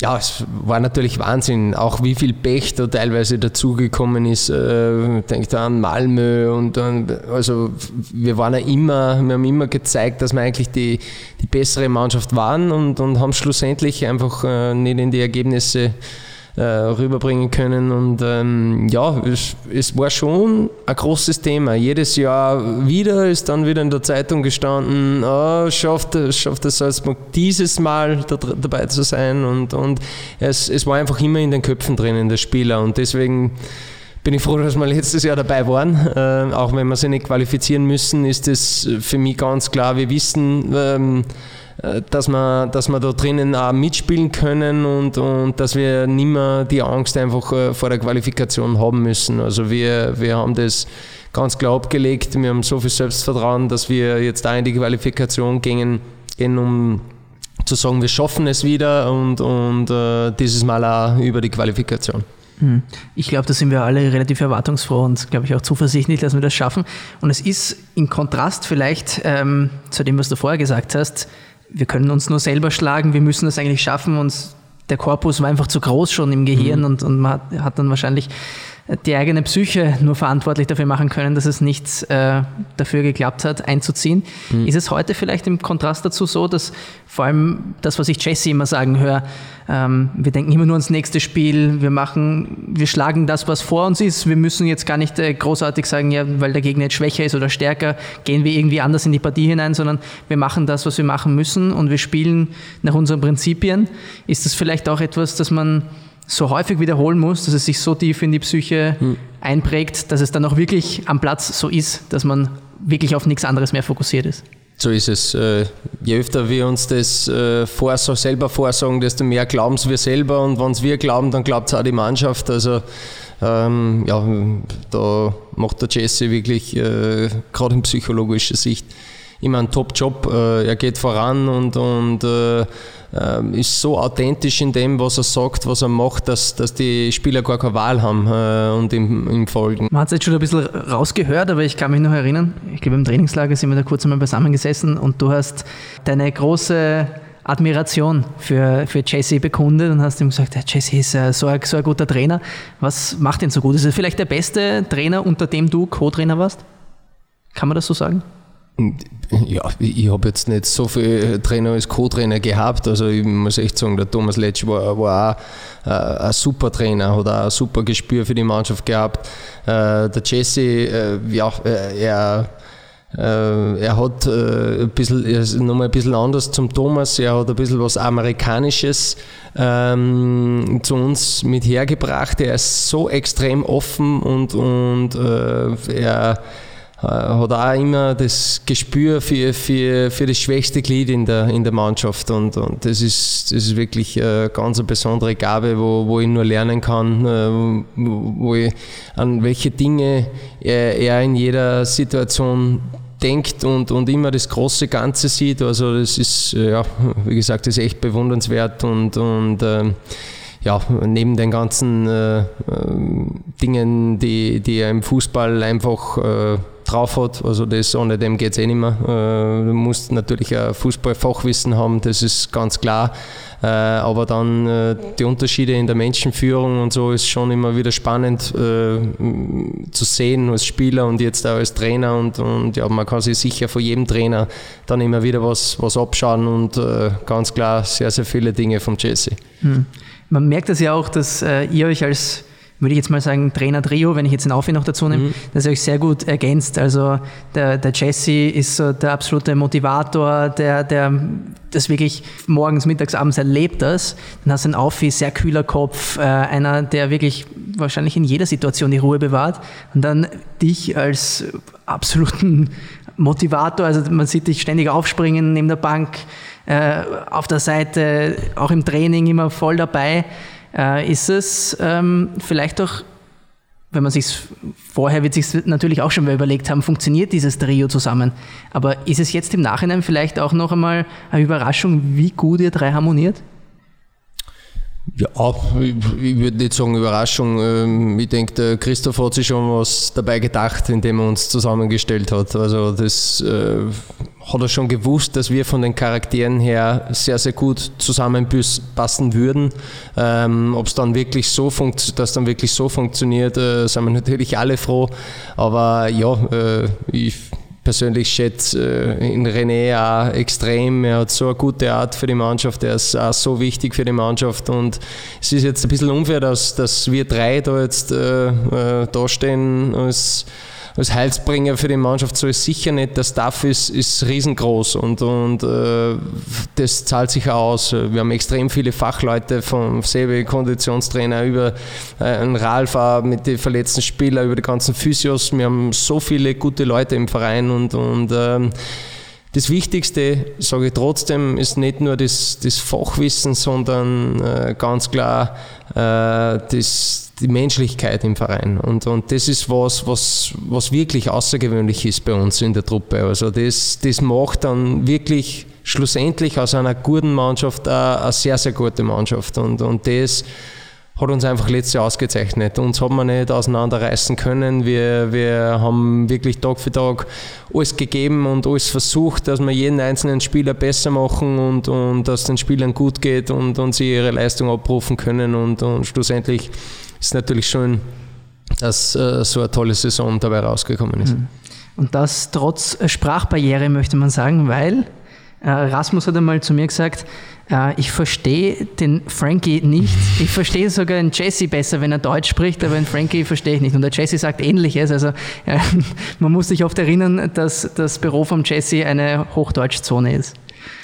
ja, es war natürlich Wahnsinn, auch wie viel Pech da teilweise dazugekommen ist. Äh, denkt an Malmö und dann, also wir waren ja immer, wir haben immer gezeigt, dass wir eigentlich die, die bessere Mannschaft waren und, und haben schlussendlich einfach äh, nicht in die Ergebnisse äh, rüberbringen können. Und ähm, ja, es, es, war schon ein großes Thema. Jedes Jahr wieder ist dann wieder in der Zeitung gestanden, oh, schafft, schafft es Salzburg dieses Mal da, dabei zu sein. Und, und es, es war einfach immer in den Köpfen drinnen der Spieler. Und deswegen bin ich froh, dass wir letztes Jahr dabei waren. Äh, auch wenn wir sie nicht qualifizieren müssen, ist es für mich ganz klar. Wir wissen, ähm, äh, dass wir, dass wir da drinnen auch mitspielen können und, und dass wir nicht mehr die Angst einfach äh, vor der Qualifikation haben müssen. Also wir, wir haben das ganz klar abgelegt. Wir haben so viel Selbstvertrauen, dass wir jetzt da in die Qualifikation gehen, gehen um zu sagen, wir schaffen es wieder und, und uh, dieses Mal auch über die Qualifikation. Hm. Ich glaube, da sind wir alle relativ erwartungsfroh und, glaube ich, auch zuversichtlich, dass wir das schaffen. Und es ist in Kontrast vielleicht ähm, zu dem, was du vorher gesagt hast, wir können uns nur selber schlagen, wir müssen das eigentlich schaffen und der Korpus war einfach zu groß schon im Gehirn mhm. und, und man hat, hat dann wahrscheinlich die eigene Psyche nur verantwortlich dafür machen können, dass es nicht äh, dafür geklappt hat, einzuziehen. Mhm. Ist es heute vielleicht im Kontrast dazu so, dass vor allem das, was ich Jesse immer sagen höre, ähm, wir denken immer nur ans nächste Spiel, wir machen, wir schlagen das, was vor uns ist, wir müssen jetzt gar nicht äh, großartig sagen, ja, weil der Gegner jetzt schwächer ist oder stärker, gehen wir irgendwie anders in die Partie hinein, sondern wir machen das, was wir machen müssen und wir spielen nach unseren Prinzipien. Ist das vielleicht auch etwas, das man so häufig wiederholen muss, dass es sich so tief in die Psyche hm. einprägt, dass es dann auch wirklich am Platz so ist, dass man wirklich auf nichts anderes mehr fokussiert ist. So ist es. Äh, je öfter wir uns das äh, selber vorsagen, desto mehr glauben es wir selber und wenn es wir glauben, dann glaubt es auch die Mannschaft. Also ähm, ja, da macht der Jesse wirklich äh, gerade in psychologischer Sicht immer einen Top-Job. Äh, er geht voran und, und äh, ähm, ist so authentisch in dem, was er sagt, was er macht, dass, dass die Spieler gar keine Wahl haben äh, und ihm, ihm folgen. Man hat es jetzt schon ein bisschen rausgehört, aber ich kann mich noch erinnern, ich glaube im Trainingslager sind wir da kurz einmal beisammengesessen und du hast deine große Admiration für, für Jesse bekundet und hast ihm gesagt, Jesse ist so ein, so ein guter Trainer. Was macht ihn so gut? Ist er vielleicht der beste Trainer, unter dem du Co-Trainer warst? Kann man das so sagen? Ja, ich habe jetzt nicht so viele Trainer als Co-Trainer gehabt. Also ich muss echt sagen, der Thomas Letsch war, war auch äh, ein super Trainer, hat auch ein super Gespür für die Mannschaft gehabt. Äh, der Jesse, äh, ja, er, er hat ein bisschen, er ist nochmal ein bisschen anders zum Thomas, er hat ein bisschen was Amerikanisches ähm, zu uns mit hergebracht. Er ist so extrem offen und, und äh, er äh, hat auch immer das Gespür für, für, für das schwächste Glied in der, in der Mannschaft und, und das, ist, das ist wirklich eine ganz besondere Gabe, wo, wo ich nur lernen kann, äh, wo ich, an welche Dinge er, er in jeder Situation denkt und, und immer das große Ganze sieht. Also das ist, ja, wie gesagt, das ist echt bewundernswert und, und ähm, ja, neben den ganzen äh, äh, Dingen, die, die er im Fußball einfach äh, drauf hat. Also das, ohne dem geht es eh nicht mehr. Äh, du musst natürlich ein Fußballfachwissen haben, das ist ganz klar. Äh, aber dann äh, die Unterschiede in der Menschenführung und so ist schon immer wieder spannend zu sehen als Spieler und jetzt auch als Trainer. Und, und ja, man kann sich sicher von jedem Trainer dann immer wieder was, was abschauen und ganz klar sehr, sehr viele Dinge vom Jesse. Hm. Man merkt das ja auch, dass ihr euch als würde ich jetzt mal sagen, Trainer-Trio, wenn ich jetzt den Aufi noch dazu nehme, mhm. das euch sehr gut ergänzt. Also der, der Jesse ist so der absolute Motivator, der, der das wirklich morgens, mittags, abends erlebt das. Dann hast du einen Aufi, sehr kühler Kopf, äh, einer, der wirklich wahrscheinlich in jeder Situation die Ruhe bewahrt. Und dann dich als absoluten Motivator, also man sieht dich ständig aufspringen neben der Bank, äh, auf der Seite, auch im Training immer voll dabei. Äh, ist es ähm, vielleicht auch wenn man sich vorher wird sich natürlich auch schon mal überlegt haben, funktioniert dieses Trio zusammen. Aber ist es jetzt im Nachhinein vielleicht auch noch einmal eine Überraschung, wie gut ihr drei harmoniert? Ja, ich würde nicht sagen Überraschung. Ähm, ich denke, der Christoph hat sich schon was dabei gedacht, indem er uns zusammengestellt hat. Also das äh, hat er schon gewusst, dass wir von den Charakteren her sehr, sehr gut zusammenpassen würden. Ähm, Ob es dann wirklich so funktioniert, dass dann wirklich so funktioniert, äh, sind wir natürlich alle froh. Aber ja, äh, ich persönlich schätze äh, in René auch extrem. Er hat so eine gute Art für die Mannschaft, er ist auch so wichtig für die Mannschaft und es ist jetzt ein bisschen unfair, dass, dass wir drei da jetzt äh, äh, dastehen als als Heilsbringer für die Mannschaft so ist sicher nicht. Der Staff ist, ist riesengroß und, und äh, das zahlt sich aus. Wir haben extrem viele Fachleute vom Sebe, Konditionstrainer, über äh, einen mit den verletzten Spielern, über die ganzen Physios. Wir haben so viele gute Leute im Verein und, und ähm, das Wichtigste, sage ich trotzdem, ist nicht nur das, das Fachwissen, sondern äh, ganz klar äh, das, die Menschlichkeit im Verein. Und, und das ist was, was, was wirklich außergewöhnlich ist bei uns in der Truppe. Also das, das macht dann wirklich schlussendlich aus einer guten Mannschaft eine, eine sehr, sehr gute Mannschaft. Und, und das hat uns einfach letztes Jahr ausgezeichnet. Uns hat man nicht auseinanderreißen können. Wir, wir haben wirklich Tag für Tag alles gegeben und alles versucht, dass wir jeden einzelnen Spieler besser machen und, und dass den Spielern gut geht und, und sie ihre Leistung abrufen können. Und, und schlussendlich ist es natürlich schön, dass äh, so eine tolle Saison dabei rausgekommen ist. Mhm. Und das trotz Sprachbarriere, möchte man sagen, weil äh, Rasmus hat einmal zu mir gesagt, ich verstehe den Frankie nicht. Ich verstehe sogar den Jesse besser, wenn er Deutsch spricht, aber den Frankie verstehe ich nicht. Und der Jesse sagt ähnliches. Also ja, man muss sich oft erinnern, dass das Büro vom Jesse eine Hochdeutschzone ist.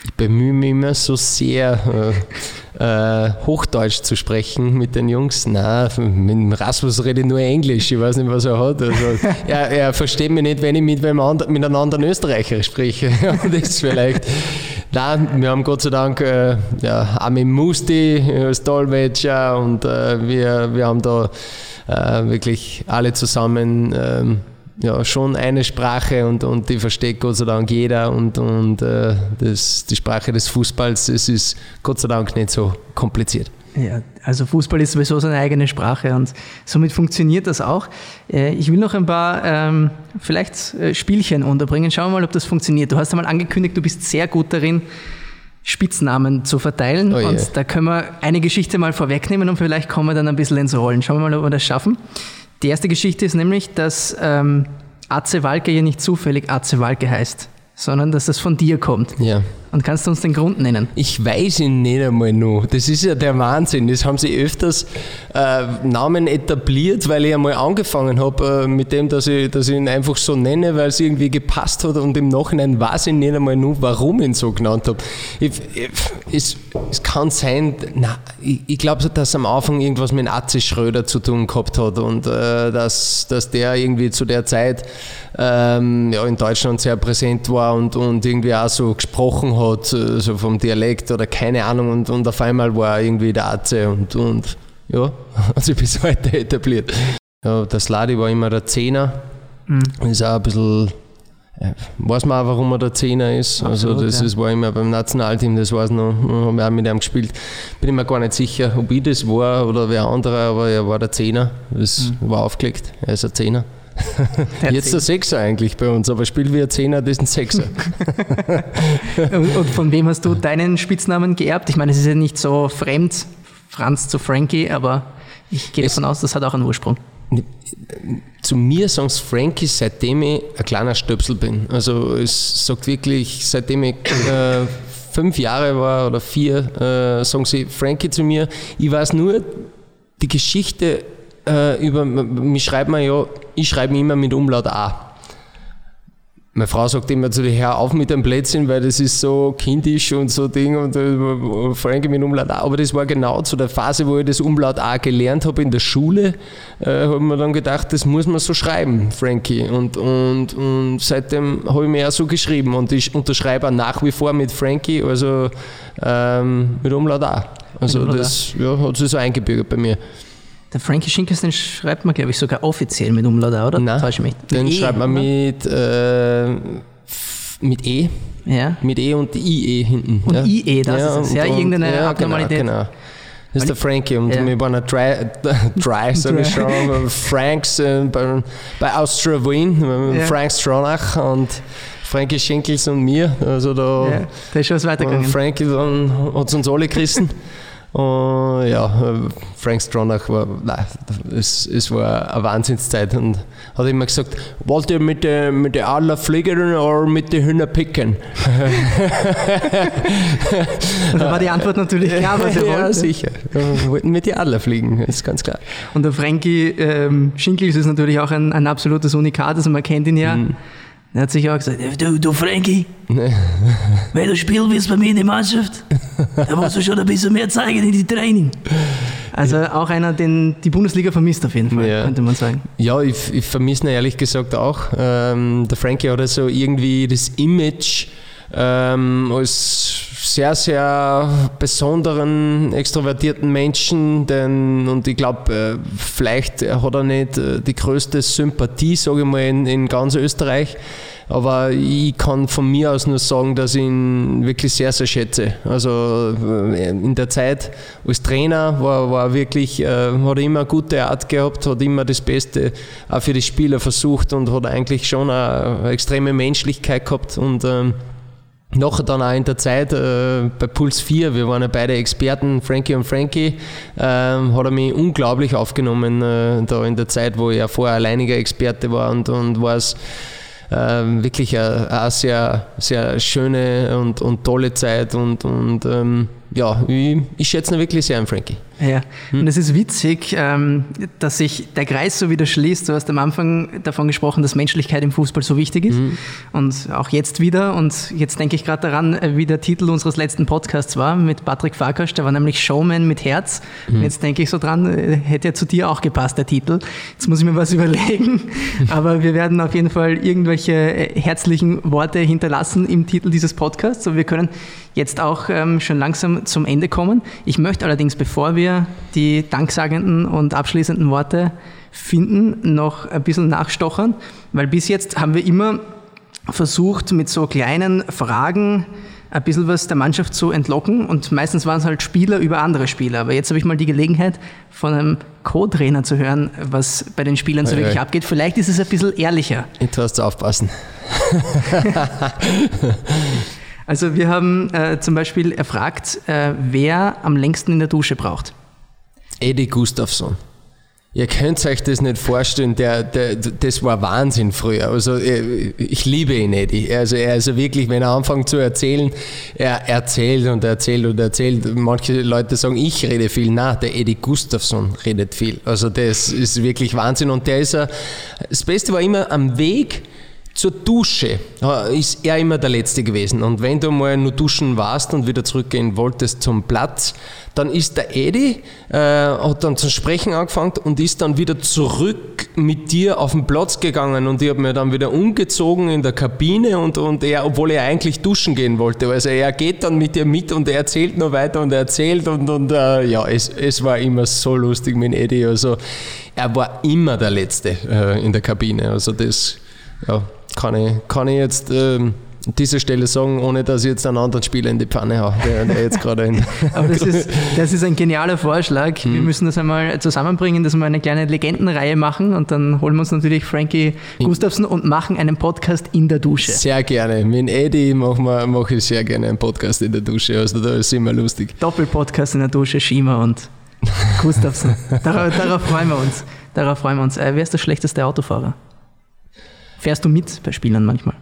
Ich bemühe mich immer so sehr, äh, äh, Hochdeutsch zu sprechen mit den Jungs. Nein, mit Rasmus rede ich nur Englisch. Ich weiß nicht, was er hat. Also, er, er versteht mich nicht, wenn ich mit, einem anderen, mit einem anderen Österreicher spreche. das ist vielleicht. Nein, wir haben Gott sei Dank äh, ja, Armin Musti als Dolmetscher und äh, wir, wir haben da äh, wirklich alle zusammen. Ähm, ja, schon eine Sprache und, und die versteht Gott sei Dank jeder und, und äh, das, die Sprache des Fußballs, es ist Gott sei Dank nicht so kompliziert. Ja, also Fußball ist sowieso seine eigene Sprache und somit funktioniert das auch. Äh, ich will noch ein paar ähm, vielleicht äh, Spielchen unterbringen. Schauen wir mal, ob das funktioniert. Du hast einmal angekündigt, du bist sehr gut darin, Spitznamen zu verteilen. Oh yeah. Und da können wir eine Geschichte mal vorwegnehmen und vielleicht kommen wir dann ein bisschen ins Rollen. Schauen wir mal, ob wir das schaffen. Die erste Geschichte ist nämlich, dass ähm, Atze Walke ja nicht zufällig Atze Walke heißt, sondern dass das von dir kommt. Ja. Und kannst du uns den Grund nennen? Ich weiß ihn nicht einmal noch. Das ist ja der Wahnsinn. Das haben sie öfters äh, Namen etabliert, weil ich einmal angefangen habe äh, mit dem, dass ich, dass ich ihn einfach so nenne, weil es irgendwie gepasst hat und im Nachhinein weiß ich nicht einmal noch, warum ich ihn so genannt habe. Es, es, kann sein, na, ich, ich glaube, dass am Anfang irgendwas mit Atze Schröder zu tun gehabt hat und äh, dass, dass der irgendwie zu der Zeit ähm, ja, in Deutschland sehr präsent war und, und irgendwie auch so gesprochen hat, äh, so vom Dialekt oder keine Ahnung und, und auf einmal war er irgendwie der Atze und, und ja, hat sich bis heute etabliert. Ja, der Sladi war immer der Zehner, mhm. ist auch ein bisschen Weiß man auch, warum er der Zehner ist. Also Absolut, also das, ja. das war immer beim Nationalteam, das weiß noch, haben wir auch mit ihm gespielt. Bin ich mir gar nicht sicher, ob ich das war oder wer anderer, aber er war der Zehner. Das mhm. war aufgelegt. Er ist ein Zehner. Jetzt der Sechser eigentlich bei uns, aber spielt wie ein Zehner, das ist ein Sechser. und, und von wem hast du deinen Spitznamen geerbt? Ich meine, es ist ja nicht so fremd, Franz zu Frankie, aber ich gehe davon aus, das hat auch einen Ursprung zu mir sagen es Frankie, seitdem ich ein kleiner Stöpsel bin. Also es sagt wirklich, seitdem ich äh, fünf Jahre war oder vier, äh, sagen sie Frankie zu mir. Ich weiß nur die Geschichte äh, über, mich schreibt man ja, ich schreibe immer mit Umlaut A. meine Frau sagt immer zu dir, hör auf mit dem Plätzchen, weil das ist so kindisch und so Ding und äh, Frankie mit Umlaut auch. Aber das war genau zu der Phase, wo ich das Umlaut auch gelernt habe in der Schule, äh, habe ich mir dann gedacht, das muss man so schreiben, Frankie. Und, und, und seitdem habe ich mir auch so geschrieben und ich unterschreibe auch nach wie vor mit Frankie, also ähm, mit Umlaut auch. Also das ja, hat sich so eingebürgert bei mir. Der Frankie Schinkers, den schreibt man, glaube ich, sogar offiziell mit Umlaut, oder? Nein, Täusche mich. den e, schreibt man oder? mit, äh, mit E. Ja. Mit E und IE hinten. Und IE, das ist es, ja, irgendeine ja, Abnormalität. Genau, genau. Das ist der Frankie und Ja. wir waren ein Dry, dry sage ich schon, Franks äh, bei, bei Austria Wien, äh, Ja. Frank Stronach und Frankie Schenkels und mir. Also da Ja, da ist schon was weitergegangen. Frankie hat es uns alle gerissen. Und ja, äh, Frank Stronach war, nein, es, es war eine Wahnsinnszeit und hat immer gesagt, wollt ihr mit der mit der Adler fliegen oder mit den Hühner picken? Und da war die Antwort natürlich klar, was er ja, wollte. sicher. Wir wollten mit den Adler fliegen, ist ganz klar. Und der Frankie ähm, Schinkels ist natürlich auch ein, ein absolutes Unikat, also man kennt ihn ja. Mhm. Er hat sich auch gesagt, du, du Frankie, wenn du spielen willst bei mir in der Mannschaft, dann musst du schon ein bisschen mehr zeigen in die Training. Also auch einer, den die Bundesliga vermisst auf jeden Fall, Ja. könnte man sagen. Ja, ich, ich vermisse ihn ehrlich gesagt auch. Ähm, der Frankie hat also irgendwie das Image ähm, als sehr, sehr besonderen, extrovertierten Menschen, denn, und ich glaube, äh, vielleicht hat er nicht äh, die größte Sympathie, sage ich mal, in, in ganz Österreich. Aber ich kann von mir aus nur sagen, dass ich ihn wirklich sehr, sehr schätze. Also äh, in der Zeit als Trainer war, war wirklich, hat er immer eine gute Art gehabt, hat immer das Beste auch für die Spieler versucht und hat eigentlich schon eine, eine extreme Menschlichkeit gehabt. Und ähm, Nachher dann auch in der Zeit äh, bei Puls 4, wir waren ja beide Experten, Frankie und Frankie, ähm, hat er mich unglaublich aufgenommen, äh, da in der Zeit, wo er vorher alleiniger Experte war und, und war es ähm, wirklich eine, eine sehr, sehr schöne und, und tolle Zeit und, und ähm, ja, ich, ich schätze ihn wirklich sehr an Frankie. Ja, Hm. und es ist witzig, ähm, dass sich der Kreis so wieder schließt. Du hast am Anfang davon gesprochen, dass Menschlichkeit im Fußball so wichtig ist. Hm. Und auch jetzt wieder. Und jetzt denke ich gerade daran, äh, wie der Titel unseres letzten Podcasts war mit Patrick Farkas. Der war nämlich Showman mit Herz. Hm. Und jetzt denke ich so dran, äh, hätte ja zu dir auch gepasst, der Titel. Jetzt muss ich mir was überlegen. Aber wir werden auf jeden Fall irgendwelche äh, herzlichen Worte hinterlassen im Titel dieses Podcasts. Und wir können jetzt auch ähm, schon langsam zum Ende kommen. Ich möchte allerdings, bevor wir die danksagenden und abschließenden Worte finden, noch ein bisschen nachstochern, weil bis jetzt haben wir immer versucht, mit so kleinen Fragen ein bisschen was der Mannschaft zu entlocken und meistens waren es halt Spieler über andere Spieler. Aber jetzt habe ich mal die Gelegenheit, von einem Co-Trainer zu hören, was bei den Spielern so Ei, wirklich abgeht. Vielleicht ist es ein bisschen ehrlicher. Jetzt hast aufpassen. Also wir haben äh, zum Beispiel erfragt, äh, wer am längsten in der Dusche braucht. Eddie Gustafsson. Ihr könnt euch das nicht vorstellen, der, der, das war Wahnsinn früher. Also äh, ich liebe ihn, Eddie. Also er ist wirklich, wenn er anfängt zu erzählen, er erzählt und erzählt und erzählt. Manche Leute sagen, ich rede viel. Na, der Eddie Gustafsson redet viel. Also das ist wirklich Wahnsinn. Und der ist, äh, das Beste war immer am Weg zur Dusche äh, ist er immer der Letzte gewesen. Und wenn du mal nur duschen warst und wieder zurückgehen wolltest zum Platz, dann ist der Eddie, äh, hat dann zum Sprechen angefangen und ist dann wieder zurück mit dir auf den Platz gegangen und ich habe mir dann wieder umgezogen in der Kabine und, und er, obwohl er eigentlich duschen gehen wollte. Also er geht dann mit dir mit und er erzählt noch weiter und er erzählt und, und äh, ja, es, es war immer so lustig mit Eddie. Also er war immer der Letzte äh, in der Kabine. Also das ja, kann, ich, kann ich jetzt ähm, an dieser Stelle sagen, ohne dass ich jetzt einen anderen Spieler in die Pfanne haue, der, der jetzt gerade in Aber das ist, das ist ein genialer Vorschlag. Mhm. Wir müssen das einmal zusammenbringen, dass wir eine kleine Legendenreihe machen und dann holen wir uns natürlich Frankie Gustafsson und machen einen Podcast in der Dusche. Sehr gerne. Mit Eddie mache mach mach ich sehr gerne einen Podcast in der Dusche. Also da ist immer lustig. Doppelpodcast in der Dusche, Schima und Gustafsson. darauf, darauf freuen wir uns. Darauf freuen wir uns. Äh, wer ist der schlechteste Autofahrer? Fährst du mit bei Spielern manchmal?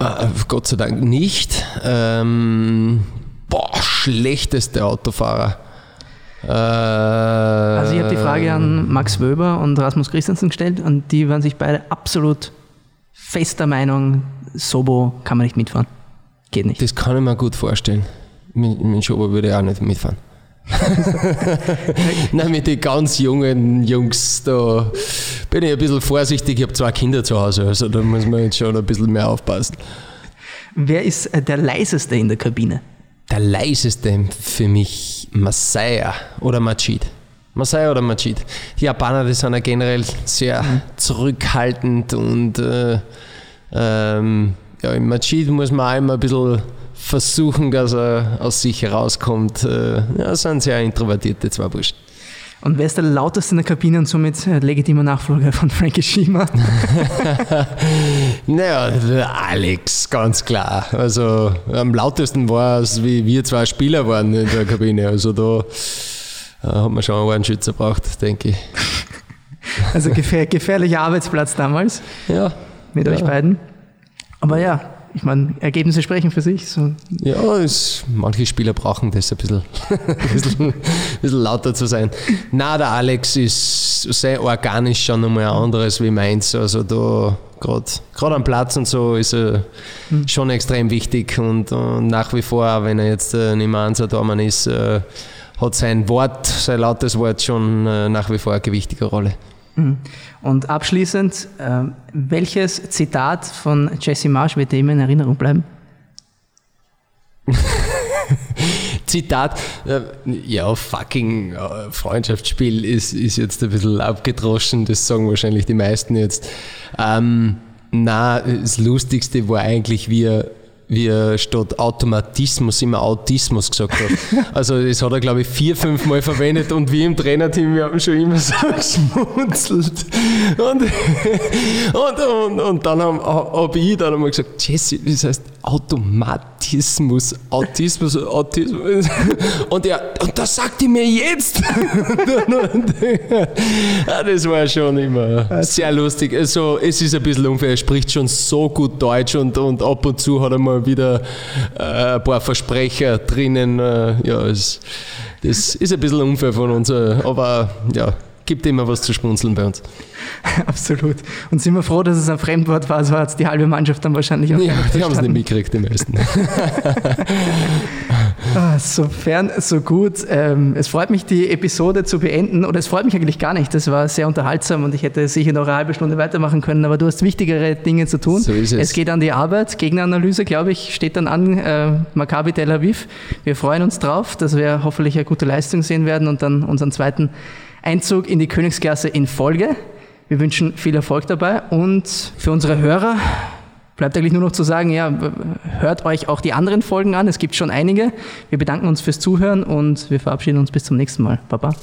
Äh, Gott sei Dank nicht. Ähm, boah, schlechteste Autofahrer. Äh, Also ich habe die Frage an Max Wöber und Rasmus Christensen gestellt und die waren sich beide absolut fester Meinung, Sobo kann man nicht mitfahren. Geht nicht. Das kann ich mir gut vorstellen. Mit, mit Schober würde ich auch nicht mitfahren. Nein, mit den ganz jungen Jungs, da bin ich ein bisschen vorsichtig. Ich habe zwei Kinder zu Hause, also da muss man jetzt schon ein bisschen mehr aufpassen. Wer ist äh, der leiseste in der Kabine? Der leiseste für mich Masaya oder Machid. Masaya oder Machid. Die Japaner, die sind ja generell sehr mhm. zurückhaltend und äh, ähm, ja, im Machid muss man auch immer ein bisschen versuchen, dass er aus sich herauskommt. Äh, ja, das sind sehr introvertierte zwei Burschen. Und wer ist der lauteste in der Kabine und somit äh, legitimer Nachfolger von Frankie Schima? naja, Alex, ganz klar. Also am lautesten war es, wie wir zwei Spieler waren in der Kabine. Also da äh, hat man schon einen Schützer braucht, denke ich. Also gefähr gefährlicher Arbeitsplatz damals. Ja. Mit ja. euch beiden. Aber ja, ich meine, Ergebnisse sprechen für sich. So. Ja, es, manche Spieler brauchen das ein bisschen, ein bisschen, ein bisschen lauter zu sein. Na, der Alex ist sehr organisch schon nochmal ein anderes wie meins. Also da gerade am Platz und so ist er hm. schon extrem wichtig und, und, nach wie vor, wenn er jetzt äh, nicht mehr Ansatz ist, äh, hat sein Wort, sein lautes Wort schon äh, nach wie vor eine gewichtige Rolle. Mhm. Und abschließend, äh, welches Zitat von Jesse Marsh wird dir immer in Erinnerung bleiben? Zitat, äh, ja, fucking äh, Freundschaftsspiel ist, ist jetzt ein bisschen abgedroschen, das sagen wahrscheinlich die meisten jetzt. Ähm, na, das Lustigste war eigentlich, wie er wie er statt Automatismus immer Autismus gesagt hat. Also das hat er, glaube ich, vier, fünf Mal verwendet und wir im Trainerteam, wir haben schon immer so geschmunzelt. Und, und, und, und dann habe hab ich dann einmal gesagt, Jesse, das heißt Automatismus, Autismus, Autismus. Und er, und das sagt die mir jetzt. das war schon immer sehr lustig. Also es ist ein bisschen unfair, er spricht schon so gut Deutsch und, und ab und zu hat er mal wieder äh, ein paar Versprecher drinnen. Äh, ja, es, das ist ein bisschen unfair von uns, äh, aber ja, gibt immer was zu schmunzeln bei uns. Absolut. Und sind wir froh, dass es ein Fremdwort war, so hat es die halbe Mannschaft dann wahrscheinlich auch Ja, die haben es nicht mitgekriegt, die meisten. ah, sofern, so gut. Ähm, es freut mich, die Episode zu beenden. Oder es freut mich eigentlich gar nicht. Das war sehr unterhaltsam und ich hätte sicher noch eine halbe Stunde weitermachen können, aber du hast wichtigere Dinge zu tun. So ist es. es geht an die Arbeit. Gegneranalyse, glaube ich, steht dann an. Äh, Maccabi Tel Aviv. Wir freuen uns drauf, dass wir hoffentlich eine gute Leistung sehen werden und dann unseren zweiten Einzug in die Königsklasse in Folge. Wir wünschen viel Erfolg dabei und für unsere Hörer bleibt eigentlich nur noch zu sagen, ja, hört euch auch die anderen Folgen an. Es gibt schon einige. Wir bedanken uns fürs Zuhören und wir verabschieden uns bis zum nächsten Mal. Baba.